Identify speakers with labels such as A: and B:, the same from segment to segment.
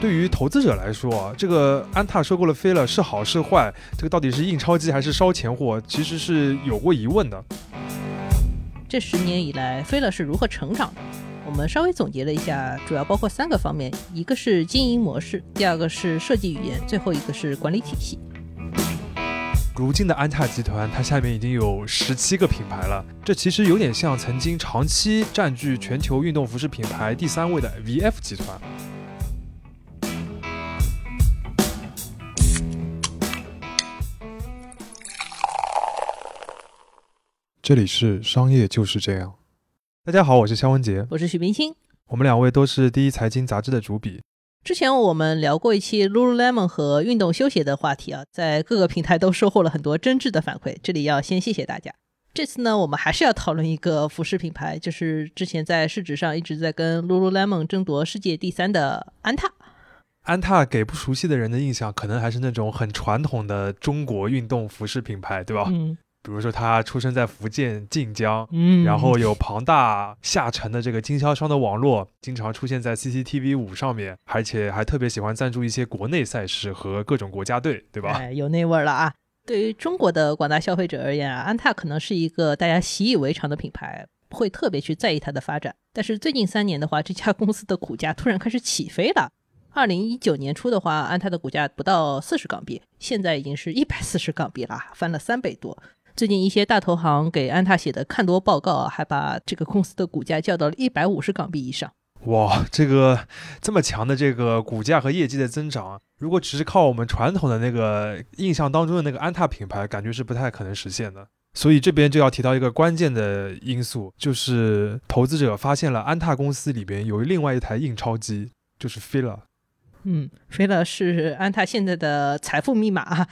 A: 对于投资者来说啊，这个安踏收购了飞乐是好是坏？这个到底是印钞机还是烧钱货？其实是有过疑问的。
B: 这十年以来，飞乐是如何成长的？我们稍微总结了一下，主要包括三个方面：一个是经营模式，第二个是设计语言，最后一个是管理体系。
A: 如今的安踏集团，它下面已经有十七个品牌了。这其实有点像曾经长期占据全球运动服饰品牌第三位的 VF 集团。这里是商业就是这样。大家好，我是肖文杰，
B: 我是许冰清，
A: 我们两位都是第一财经杂志的主笔。
B: 之前我们聊过一期 Lululemon 和运动休闲的话题啊，在各个平台都收获了很多真挚的反馈，这里要先谢谢大家。这次呢，我们还是要讨论一个服饰品牌，就是之前在市值上一直在跟 Lululemon 争夺世界第三的安踏。
A: 安踏给不熟悉的人的印象，可能还是那种很传统的中国运动服饰品牌，对吧？
B: 嗯。
A: 比如说，他出生在福建晋江，
B: 嗯，
A: 然后有庞大下沉的这个经销商的网络，经常出现在 CCTV 五上面，而且还特别喜欢赞助一些国内赛事和各种国家队，对吧？
B: 哎，有那味儿了啊！对于中国的广大消费者而言啊，安踏可能是一个大家习以为常的品牌，不会特别去在意它的发展。但是最近三年的话，这家公司的股价突然开始起飞了。二零一九年初的话，安踏的股价不到四十港币，现在已经是一百四十港币了，翻了三倍多。最近一些大投行给安踏写的看多报告，啊还把这个公司的股价叫到了一百五十港币以上。
A: 哇，这个这么强的这个股价和业绩的增长，如果只是靠我们传统的那个印象当中的那个安踏品牌，感觉是不太可能实现的。所以这边就要提到一个关键的因素，就是投资者发现了安踏公司里边有另外一台印钞机，就是 Fila。
B: 嗯，Fila 是安踏现在的财富密码。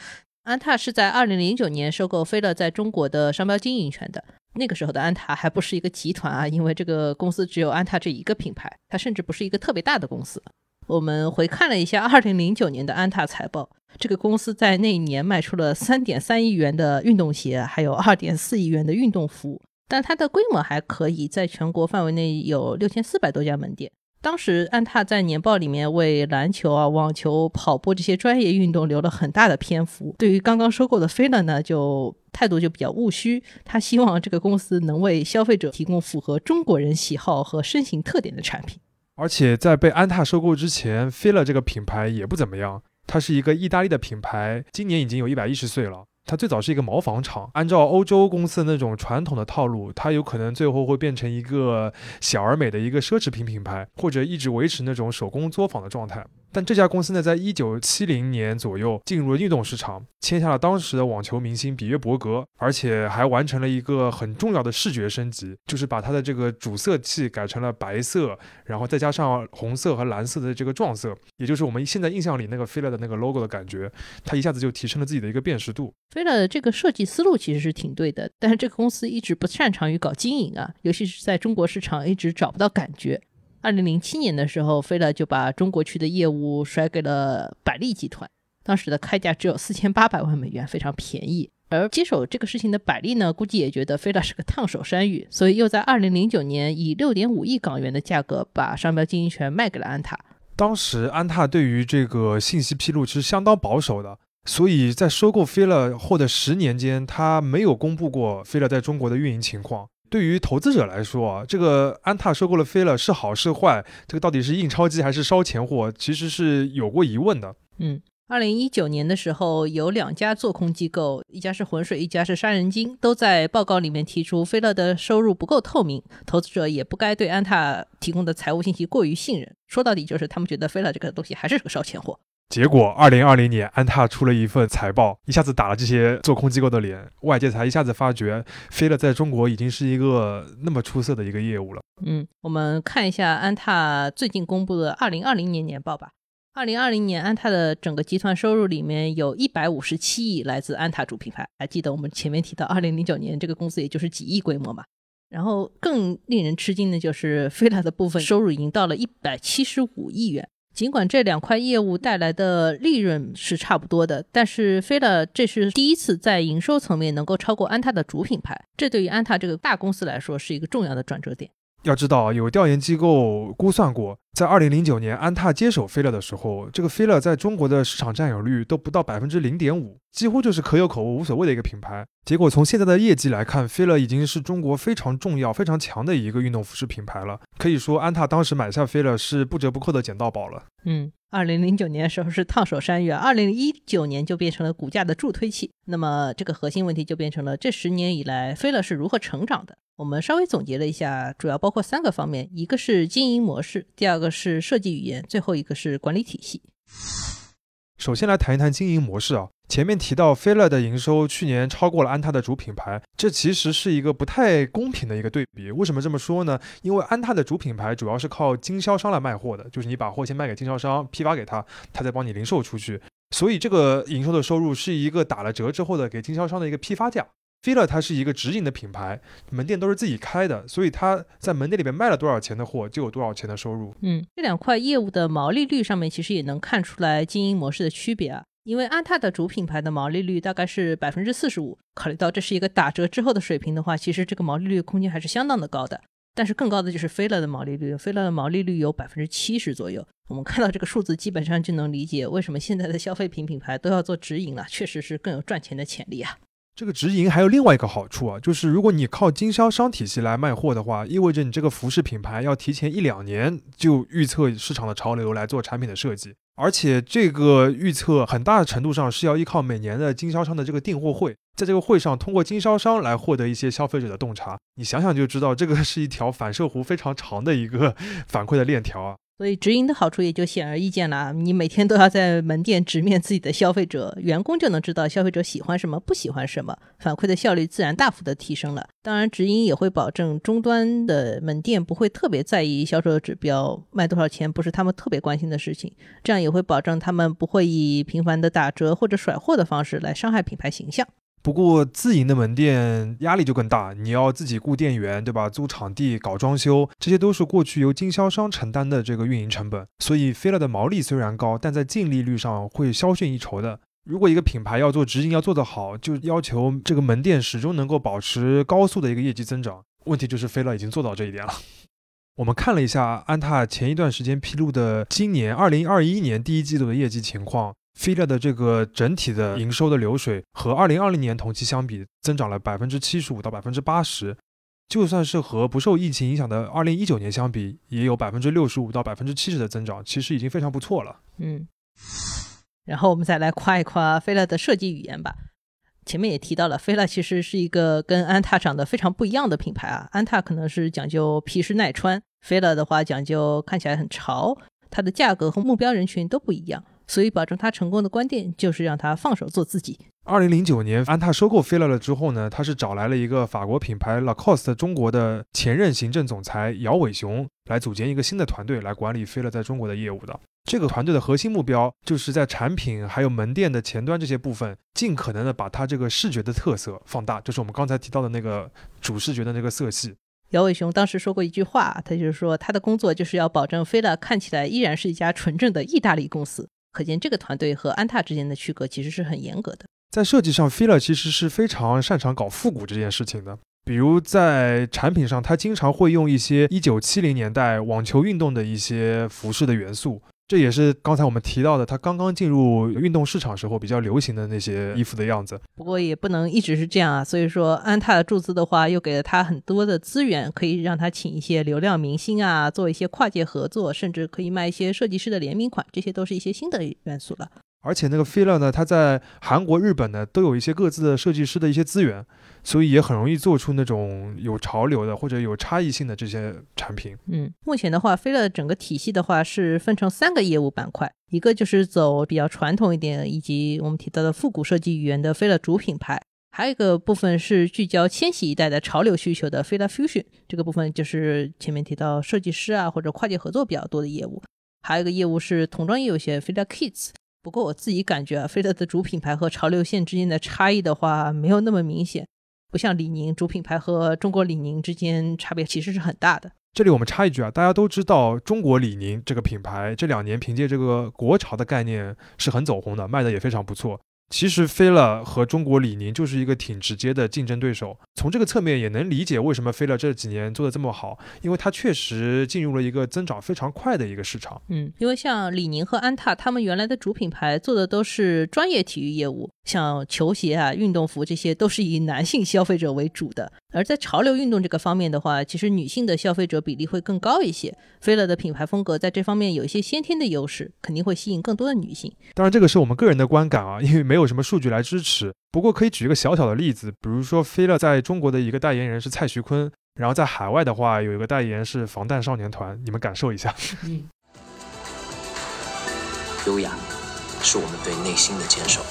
B: 安踏是在二零零九年收购飞乐在中国的商标经营权的。那个时候的安踏还不是一个集团啊，因为这个公司只有安踏这一个品牌，它甚至不是一个特别大的公司。我们回看了一下二零零九年的安踏财报，这个公司在那一年卖出了三点三亿元的运动鞋，还有二点四亿元的运动服，但它的规模还可以，在全国范围内有六千四百多家门店。当时安踏在年报里面为篮球啊、网球、跑步这些专业运动留了很大的篇幅。对于刚刚收购的飞乐呢，就态度就比较务虚。他希望这个公司能为消费者提供符合中国人喜好和身形特点的产品。
A: 而且在被安踏收购之前，飞乐这个品牌也不怎么样。它是一个意大利的品牌，今年已经有一百一十岁了。它最早是一个毛纺厂，按照欧洲公司的那种传统的套路，它有可能最后会变成一个小而美的一个奢侈品品牌，或者一直维持那种手工作坊的状态。但这家公司呢，在一九七零年左右进入了运动市场，签下了当时的网球明星比约伯格，而且还完成了一个很重要的视觉升级，就是把它的这个主色系改成了白色，然后再加上红色和蓝色的这个撞色，也就是我们现在印象里那个飞乐的那个 logo 的感觉，它一下子就提升了自己的一个辨识度。
B: 飞乐这个设计思路其实是挺对的，但是这个公司一直不擅长于搞经营啊，尤其是在中国市场一直找不到感觉。二零零七年的时候，飞乐就把中国区的业务甩给了百利集团，当时的开价只有四千八百万美元，非常便宜。而接手这个事情的百利呢，估计也觉得飞乐是个烫手山芋，所以又在二零零九年以六点五亿港元的价格把商标经营权卖给了安踏。
A: 当时安踏对于这个信息披露其实相当保守的，所以在收购飞乐后的十年间，他没有公布过飞乐在中国的运营情况。对于投资者来说啊，这个安踏收购了飞乐是好是坏？这个到底是印钞机还是烧钱货？其实是有过疑问的。
B: 嗯，二零一九年的时候，有两家做空机构，一家是浑水，一家是杀人鲸，都在报告里面提出飞乐的收入不够透明，投资者也不该对安踏提供的财务信息过于信任。说到底，就是他们觉得飞乐这个东西还是个烧钱货。
A: 结果，二零二零年，安踏出了一份财报，一下子打了这些做空机构的脸，外界才一下子发觉，飞乐在中国已经是一个那么出色的一个业务了。
B: 嗯，我们看一下安踏最近公布的二零二零年年报吧。二零二零年，安踏的整个集团收入里面有一百五十七亿来自安踏主品牌。还记得我们前面提到，二零零九年这个公司也就是几亿规模嘛。然后更令人吃惊的就是飞乐的部分收入已经到了一百七十五亿元。尽管这两块业务带来的利润是差不多的，但是飞乐这是第一次在营收层面能够超过安踏的主品牌，这对于安踏这个大公司来说是一个重要的转折点。
A: 要知道，有调研机构估算过，在二零零九年安踏接手飞乐的时候，这个飞乐在中国的市场占有率都不到百分之零点五，几乎就是可有可无、无所谓的一个品牌。结果从现在的业绩来看，飞乐已经是中国非常重要、非常强的一个运动服饰品牌了。可以说，安踏当时买下飞乐是不折不扣的捡到宝了。
B: 嗯。二零零九年的时候是烫手山芋，二零一九年就变成了股价的助推器。那么这个核心问题就变成了这十年以来飞乐是如何成长的？我们稍微总结了一下，主要包括三个方面：一个是经营模式，第二个是设计语言，最后一个是管理体系。
A: 首先来谈一谈经营模式啊。前面提到，菲乐的营收去年超过了安踏的主品牌，这其实是一个不太公平的一个对比。为什么这么说呢？因为安踏的主品牌主要是靠经销商来卖货的，就是你把货先卖给经销商，批发给他，他再帮你零售出去。所以这个营收的收入是一个打了折之后的给经销商的一个批发价。菲乐它是一个直营的品牌，门店都是自己开的，所以它在门店里面卖了多少钱的货，就有多少钱的收入。
B: 嗯，这两块业务的毛利率上面其实也能看出来经营模式的区别啊。因为安踏的主品牌的毛利率大概是百分之四十五，考虑到这是一个打折之后的水平的话，其实这个毛利率空间还是相当的高的。但是更高的就是菲乐的毛利率，菲乐的毛利率有百分之七十左右。我们看到这个数字，基本上就能理解为什么现在的消费品品牌都要做直营了，确实是更有赚钱的潜力啊。
A: 这个直营还有另外一个好处啊，就是如果你靠经销商体系来卖货的话，意味着你这个服饰品牌要提前一两年就预测市场的潮流来做产品的设计。而且这个预测很大的程度上是要依靠每年的经销商的这个订货会，在这个会上通过经销商来获得一些消费者的洞察。你想想就知道，这个是一条反射弧非常长的一个 反馈的链条啊。
B: 所以直营的好处也就显而易见了，你每天都要在门店直面自己的消费者，员工就能知道消费者喜欢什么，不喜欢什么，反馈的效率自然大幅的提升了。当然，直营也会保证终端的门店不会特别在意销售指标，卖多少钱不是他们特别关心的事情，这样也会保证他们不会以频繁的打折或者甩货的方式来伤害品牌形象。
A: 不过自营的门店压力就更大，你要自己雇店员，对吧？租场地、搞装修，这些都是过去由经销商承担的这个运营成本。所以飞乐的毛利虽然高，但在净利率上会稍逊一筹的。如果一个品牌要做直营，要做得好，就要求这个门店始终能够保持高速的一个业绩增长。问题就是飞乐已经做到这一点了。我们看了一下安踏前一段时间披露的今年二零二一年第一季度的业绩情况。菲乐的这个整体的营收的流水和二零二零年同期相比，增长了百分之七十五到百分之八十，就算是和不受疫情影响的二零一九年相比，也有百分之六十五到百分之七十的增长，其实已经非常不错了。
B: 嗯，然后我们再来夸一夸菲乐的设计语言吧。前面也提到了，菲乐其实是一个跟安踏长得非常不一样的品牌啊。安踏可能是讲究皮实耐穿，菲乐的话讲究看起来很潮，它的价格和目标人群都不一样。所以，保证他成功的关键就是让他放手做自己。
A: 二零零九年，安踏收购菲乐了之后呢，他是找来了一个法国品牌 Lacoste 中国的前任行政总裁姚伟雄来组建一个新的团队来管理菲乐在中国的业务的。这个团队的核心目标就是在产品还有门店的前端这些部分，尽可能的把它这个视觉的特色放大，就是我们刚才提到的那个主视觉的那个色系。
B: 姚伟雄当时说过一句话，他就是说他的工作就是要保证菲乐看起来依然是一家纯正的意大利公司。可见这个团队和安踏之间的区隔其实是很严格的。
A: 在设计上，Fila 其实是非常擅长搞复古这件事情的。比如在产品上，它经常会用一些一九七零年代网球运动的一些服饰的元素。这也是刚才我们提到的，它刚刚进入运动市场时候比较流行的那些衣服的样子。
B: 不过也不能一直是这样啊，所以说安踏的注资的话，又给了他很多的资源，可以让他请一些流量明星啊，做一些跨界合作，甚至可以卖一些设计师的联名款，这些都是一些新的元素了。
A: 而且那个 Fila 呢，它在韩国、日本呢都有一些各自的设计师的一些资源，所以也很容易做出那种有潮流的或者有差异性的这些产品。
B: 嗯，目前的话飞乐整个体系的话是分成三个业务板块，一个就是走比较传统一点以及我们提到的复古设计语言的飞乐主品牌，还有一个部分是聚焦千禧一代的潮流需求的飞乐 Fusion，这个部分就是前面提到设计师啊或者跨界合作比较多的业务，还有一个业务是童装业务线飞乐 Kids。不过我自己感觉啊，飞特的主品牌和潮流线之间的差异的话，没有那么明显，不像李宁主品牌和中国李宁之间差别其实是很大的。
A: 这里我们插一句啊，大家都知道中国李宁这个品牌这两年凭借这个国潮的概念是很走红的，卖的也非常不错。其实飞乐和中国李宁就是一个挺直接的竞争对手。从这个侧面也能理解为什么飞乐这几年做的这么好，因为它确实进入了一个增长非常快的一个市场。
B: 嗯，因为像李宁和安踏，他们原来的主品牌做的都是专业体育业务，像球鞋啊、运动服这些都是以男性消费者为主的。而在潮流运动这个方面的话，其实女性的消费者比例会更高一些。菲乐的品牌风格在这方面有一些先天的优势，肯定会吸引更多的女性。
A: 当然，这个是我们个人的观感啊，因为没有什么数据来支持。不过可以举一个小小的例子，比如说菲乐在中国的一个代言人是蔡徐坤，然后在海外的话有一个代言是防弹少年团，你们感受一下。
B: 嗯，
C: 优雅是我们对内心的坚守，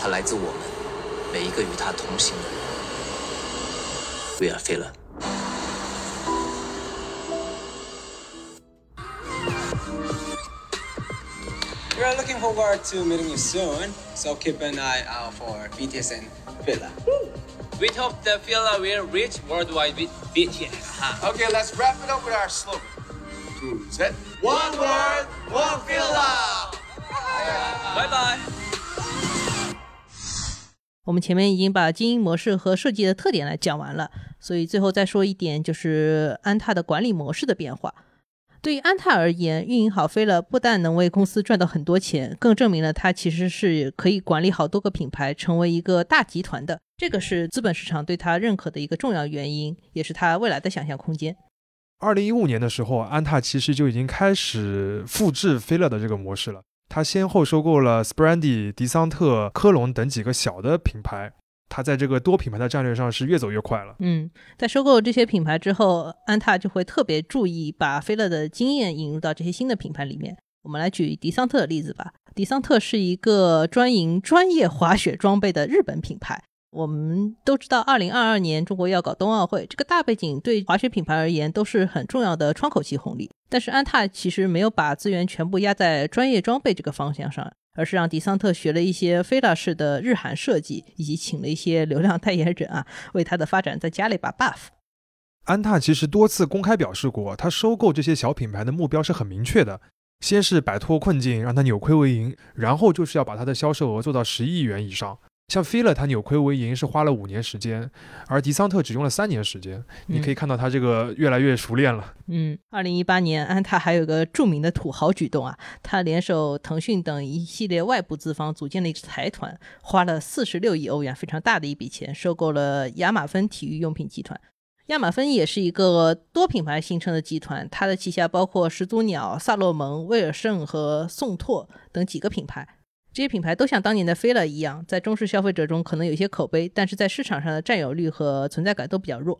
C: 它来自我们每一个与它同行的人。We are
D: Fila。We are looking forward to meeting you soon, so keep an eye out for BTS and Fila.
E: We hope the Fila will reach worldwide with BTS.
F: Okay, let's wrap it up with our slogan. Two, set. One word, one Fila.
E: Bye bye.
B: 我们前面已经把经营模式和设计的特点来讲完了，所以最后再说一点，就是安踏的管理模式的变化。对于安踏而言，运营好飞乐不但能为公司赚到很多钱，更证明了它其实是可以管理好多个品牌，成为一个大集团的。这个是资本市场对它认可的一个重要原因，也是它未来的想象空间。
A: 二零一五年的时候，安踏其实就已经开始复制飞乐的这个模式了。他先后收购了 Sprandi、迪桑特、科隆等几个小的品牌。他在这个多品牌的战略上是越走越快了。
B: 嗯，在收购这些品牌之后，安踏就会特别注意把飞乐的经验引入到这些新的品牌里面。我们来举迪桑特的例子吧。迪桑特是一个专营专业滑雪装备的日本品牌。我们都知道，二零二二年中国要搞冬奥会，这个大背景对滑雪品牌而言都是很重要的窗口期红利。但是安踏其实没有把资源全部压在专业装备这个方向上，而是让迪桑特学了一些飞拉式的日韩设计，以及请了一些流量代言人啊，为它的发展再加了一把 buff。
A: 安踏其实多次公开表示过，他收购这些小品牌的目标是很明确的，先是摆脱困境，让它扭亏为盈，然后就是要把它的销售额做到十亿元以上。像菲乐，它扭亏为盈是花了五年时间，而迪桑特只用了三年时间。你可以看到它这个越来越熟练了。
B: 嗯，二零一八年，安踏还有个著名的土豪举动啊，他联手腾讯等一系列外部资方，组建了一支财团，花了四十六亿欧元，非常大的一笔钱，收购了亚马芬体育用品集团。亚马芬也是一个多品牌形成的集团，它的旗下包括始祖鸟、萨洛蒙、威尔胜和宋拓等几个品牌。这些品牌都像当年的飞乐一样，在中式消费者中可能有些口碑，但是在市场上的占有率和存在感都比较弱。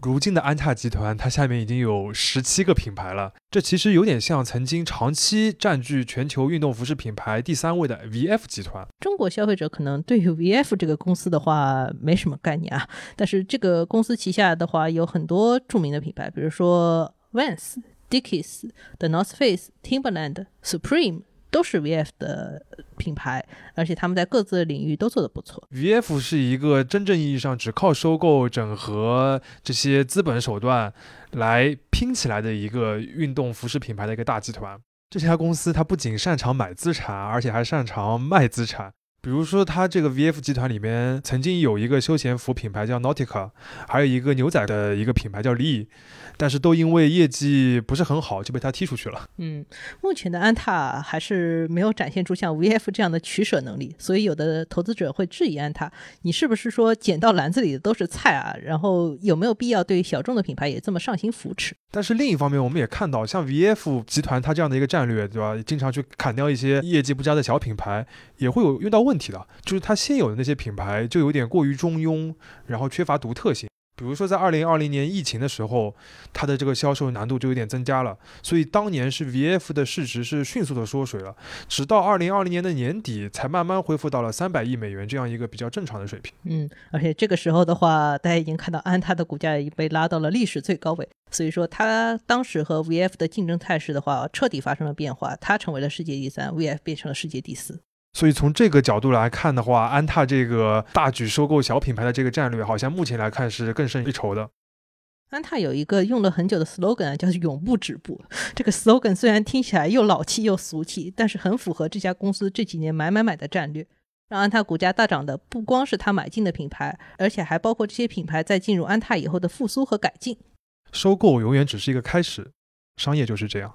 A: 如今的安踏集团，它下面已经有十七个品牌了，这其实有点像曾经长期占据全球运动服饰品牌第三位的 VF 集团。
B: 中国消费者可能对于 VF 这个公司的话没什么概念啊，但是这个公司旗下的话有很多著名的品牌，比如说 Vans、Dickies、The North Face、Timberland、Supreme。都是 VF 的品牌，而且他们在各自的领域都做得不错。
A: VF 是一个真正意义上只靠收购、整合这些资本手段来拼起来的一个运动服饰品牌的一个大集团。这家公司它不仅擅长买资产，而且还擅长卖资产。比如说，它这个 VF 集团里面曾经有一个休闲服品牌叫 Nautica，还有一个牛仔的一个品牌叫 Lee。但是都因为业绩不是很好，就被他踢出去了。
B: 嗯，目前的安踏还是没有展现出像 VF 这样的取舍能力，所以有的投资者会质疑安踏：你是不是说捡到篮子里的都是菜啊？然后有没有必要对小众的品牌也这么上心扶持？
A: 但是另一方面，我们也看到，像 VF 集团它这样的一个战略，对吧？经常去砍掉一些业绩不佳的小品牌，也会有遇到问题的。就是它现有的那些品牌就有点过于中庸，然后缺乏独特性。比如说，在二零二零年疫情的时候，它的这个销售难度就有点增加了，所以当年是 VF 的市值是迅速的缩水了，直到二零二零年的年底才慢慢恢复到了三百亿美元这样一个比较正常的水平。
B: 嗯，而且这个时候的话，大家已经看到安踏的股价已经被拉到了历史最高位，所以说它当时和 VF 的竞争态势的话，彻底发生了变化，它成为了世界第三，VF 变成了世界第四。
A: 所以从这个角度来看的话，安踏这个大举收购小品牌的这个战略，好像目前来看是更胜一筹的。
B: 安踏有一个用了很久的 slogan 啊，叫“永不止步”。这个 slogan 虽然听起来又老气又俗气，但是很符合这家公司这几年买买买的战略。让安踏股价大涨的不光是他买进的品牌，而且还包括这些品牌在进入安踏以后的复苏和改进。
A: 收购永远只是一个开始，商业就是这样。